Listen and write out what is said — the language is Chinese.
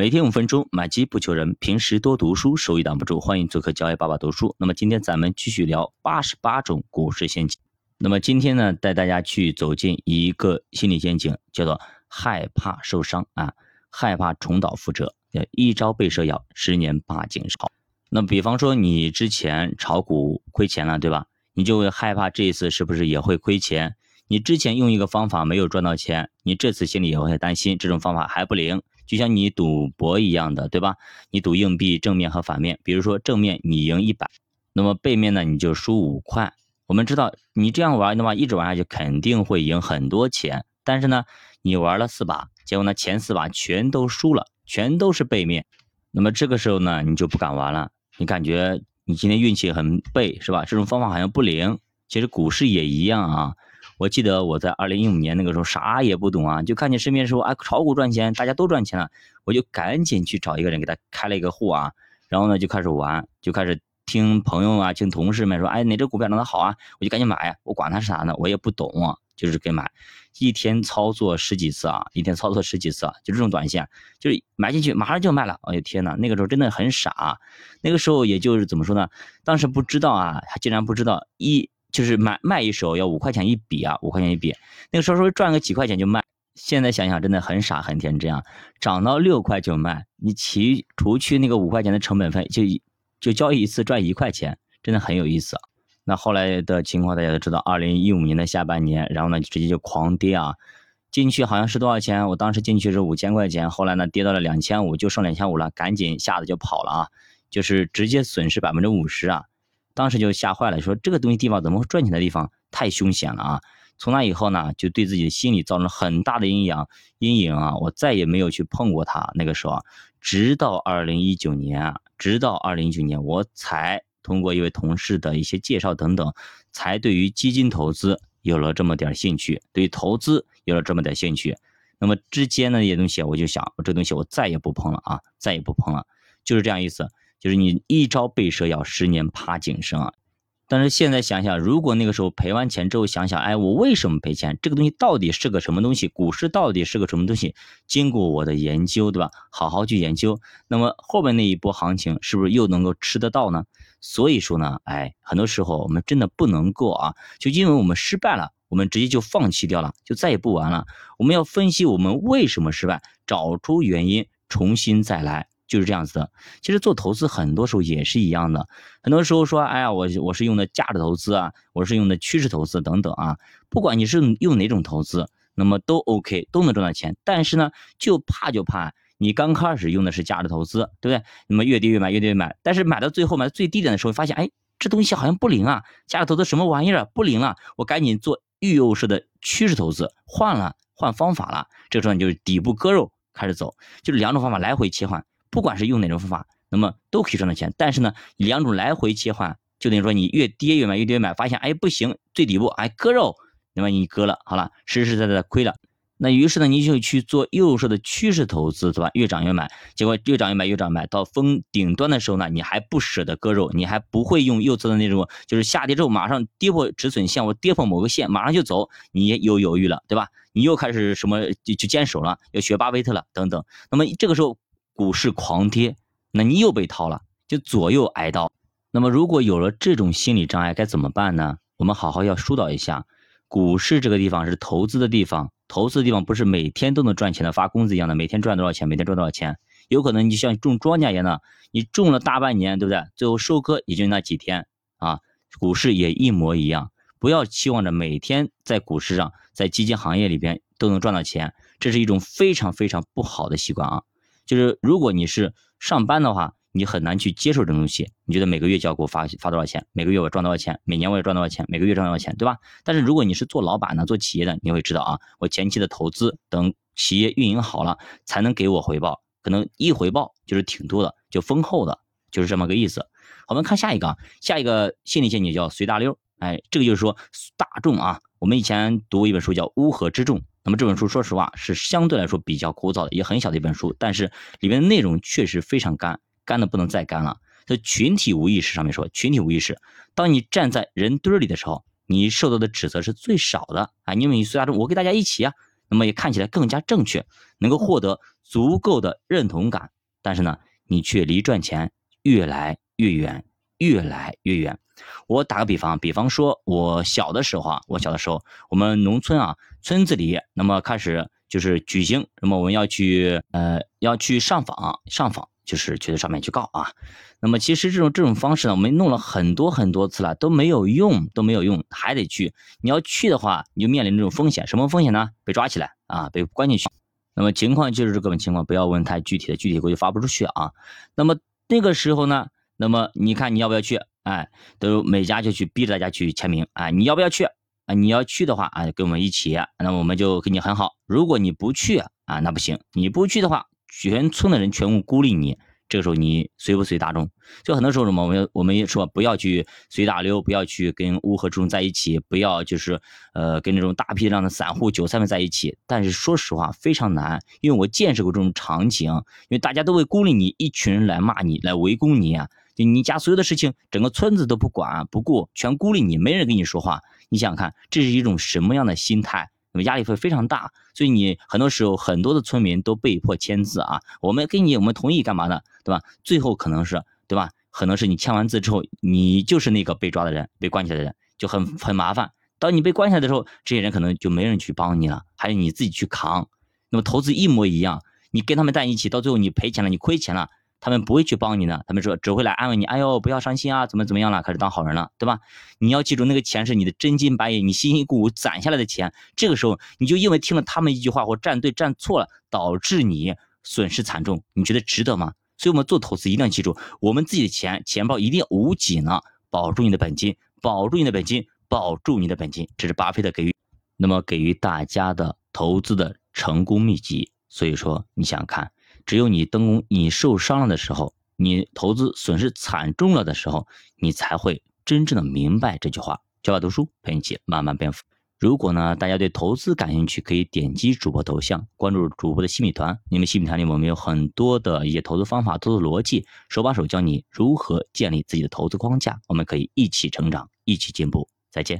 每天五分钟，买基不求人。平时多读书，收益挡不住。欢迎做客教育爸爸读书。那么今天咱们继续聊八十八种股市陷阱。那么今天呢，带大家去走进一个心理陷阱，叫做害怕受伤啊，害怕重蹈覆辙。一朝被蛇咬，十年怕井绳。那比方说你之前炒股亏钱了，对吧？你就会害怕这一次是不是也会亏钱？你之前用一个方法没有赚到钱，你这次心里也会担心这种方法还不灵。就像你赌博一样的，对吧？你赌硬币正面和反面，比如说正面你赢一百，那么背面呢你就输五块。我们知道你这样玩的话，一直玩下去肯定会赢很多钱。但是呢，你玩了四把，结果呢前四把全都输了，全都是背面。那么这个时候呢，你就不敢玩了。你感觉你今天运气很背，是吧？这种方法好像不灵。其实股市也一样啊。我记得我在二零一五年那个时候啥也不懂啊，就看见身边说啊炒股赚钱，大家都赚钱了，我就赶紧去找一个人给他开了一个户啊，然后呢就开始玩，就开始听朋友啊，听同事们说，哎哪只股票涨得好啊，我就赶紧买，我管它是啥呢，我也不懂啊，就是给买，一天操作十几次啊，一天操作十几次啊，就这种短线，就是买进去马上就卖了，哎呦天呐，那个时候真的很傻，那个时候也就是怎么说呢，当时不知道啊，竟然不知道一。就是买卖一手要五块钱一笔啊，五块钱一笔，那个时候说赚个几块钱就卖。现在想想真的很傻很天真啊，涨到六块就卖，你其除去那个五块钱的成本费，就就交易一次赚一块钱，真的很有意思。那后来的情况大家都知道，二零一五年的下半年，然后呢直接就狂跌啊，进去好像是多少钱？我当时进去是五千块钱，后来呢跌到了两千五，就剩两千五了，赶紧吓得就跑了啊，就是直接损失百分之五十啊。当时就吓坏了，说这个东西地方怎么会赚钱的地方太凶险了啊！从那以后呢，就对自己的心理造成很大的阴影阴影啊！我再也没有去碰过它。那个时候，直到二零一九年啊，直到二零一九年，我才通过一位同事的一些介绍等等，才对于基金投资有了这么点兴趣，对于投资有了这么点兴趣。那么之间的那些东西，我就想，这东西我再也不碰了啊，再也不碰了，就是这样意思。就是你一朝被蛇咬，十年怕井绳啊！但是现在想想，如果那个时候赔完钱之后想想，哎，我为什么赔钱？这个东西到底是个什么东西？股市到底是个什么东西？经过我的研究，对吧？好好去研究，那么后面那一波行情是不是又能够吃得到呢？所以说呢，哎，很多时候我们真的不能够啊，就因为我们失败了，我们直接就放弃掉了，就再也不玩了。我们要分析我们为什么失败，找出原因，重新再来。就是这样子的，其实做投资很多时候也是一样的，很多时候说，哎呀，我我是用的价值投资啊，我是用的趋势投资等等啊，不管你是用哪种投资，那么都 OK，都能赚到钱。但是呢，就怕就怕你刚开始用的是价值投资，对不对？那么越跌越买，越跌越买，但是买到最后买最低点的时候，发现，哎，这东西好像不灵啊，价值投资什么玩意儿不灵了，我赶紧做预诱式的趋势投资，换了换方法了，这时候你就是底部割肉开始走，就是两种方法来回切换。不管是用哪种方法，那么都可以赚到钱。但是呢，两种来回切换，就等于说你越跌越买，越跌越买，发现哎不行，最底部哎割肉，那么你割了，好了，实实在在亏了。那于是呢，你就去做右侧的趋势投资，对吧？越涨越买，结果越涨越买，越涨买到峰顶端的时候呢，你还不舍得割肉，你还不会用右侧的那种，就是下跌之后马上跌破止损线，我跌破某个线马上就走，你又犹豫了，对吧？你又开始什么就就坚守了，要学巴菲特了等等。那么这个时候。股市狂跌，那你又被套了，就左右挨刀。那么如果有了这种心理障碍，该怎么办呢？我们好好要疏导一下。股市这个地方是投资的地方，投资的地方不是每天都能赚钱的，发工资一样的，每天赚多少钱，每天赚多少钱。有可能你像种庄稼一样的，你种了大半年，对不对？最后收割也就那几天啊。股市也一模一样，不要期望着每天在股市上，在基金行业里边都能赚到钱，这是一种非常非常不好的习惯啊。就是如果你是上班的话，你很难去接受这种东西。你觉得每个月就要给我发发多少钱？每个月我赚多少钱？每年我也赚多少钱？每个月赚多少钱？对吧？但是如果你是做老板的、做企业的，你会知道啊，我前期的投资等企业运营好了，才能给我回报。可能一回报就是挺多的，就丰厚的，就是这么个意思。我们看下一个，下一个心理陷阱叫随大溜。哎，这个就是说大众啊，我们以前读过一本书叫《乌合之众》。那么这本书说实话是相对来说比较枯燥的，也很小的一本书，但是里面的内容确实非常干，干的不能再干了。在群体无意识上面说，群体无意识，当你站在人堆里的时候，你受到的指责是最少的啊，因为你随大众，我跟大家一起啊，那么也看起来更加正确，能够获得足够的认同感。但是呢，你却离赚钱越来越远，越来越远。我打个比方，比方说，我小的时候啊，我小的时候，我们农村啊，村子里，那么开始就是举行，那么我们要去，呃，要去上访，上访就是去上面去告啊。那么其实这种这种方式呢，我们弄了很多很多次了，都没有用，都没有用，还得去。你要去的话，你就面临这种风险，什么风险呢？被抓起来啊，被关进去。那么情况就是这个情况，不要问太具体的，具体估计发不出去啊。那么那个时候呢，那么你看你要不要去？哎，都每家就去逼着大家去签名啊！你要不要去啊？你要去的话啊，跟我们一起，那我们就跟你很好。如果你不去啊，那不行。你不去的话，全村的人全部孤立你。这个时候你随不随大众？就很多时候什么，我们我们也说不要去随大流，不要去跟乌合之众在一起，不要就是呃跟那种大批量的散户韭菜们在一起。但是说实话非常难，因为我见识过这种场景，因为大家都会孤立你，一群人来骂你，来围攻你啊。就你家所有的事情，整个村子都不管不顾，全孤立你，没人跟你说话。你想想看，这是一种什么样的心态？那么压力会非常大，所以你很多时候很多的村民都被迫签字啊。我们给你，我们同意干嘛的，对吧？最后可能是，对吧？可能是你签完字之后，你就是那个被抓的人，被关起来的人，就很很麻烦。当你被关起来的时候，这些人可能就没人去帮你了，还有你自己去扛。那么投资一模一样，你跟他们在一起，到最后你赔钱了，你亏钱了。他们不会去帮你的，他们说只会来安慰你。哎呦，不要伤心啊，怎么怎么样了？开始当好人了，对吧？你要记住，那个钱是你的真金白银，你辛辛苦苦攒下来的钱。这个时候，你就因为听了他们一句话或站对站错了，导致你损失惨重，你觉得值得吗？所以，我们做投资一定要记住，我们自己的钱钱包一定要捂紧了，保住你的本金，保住你的本金，保住你的本金。这是巴菲特给予，那么给予大家的投资的成功秘籍。所以说，你想看。只有你登工，你受伤了的时候，你投资损失惨重了的时候，你才会真正的明白这句话。教法读书陪你一起慢慢变富。如果呢，大家对投资感兴趣，可以点击主播头像，关注主播的新米团。你们新米团里我们有很多的一些投资方法、投资逻辑，手把手教你如何建立自己的投资框架。我们可以一起成长，一起进步。再见。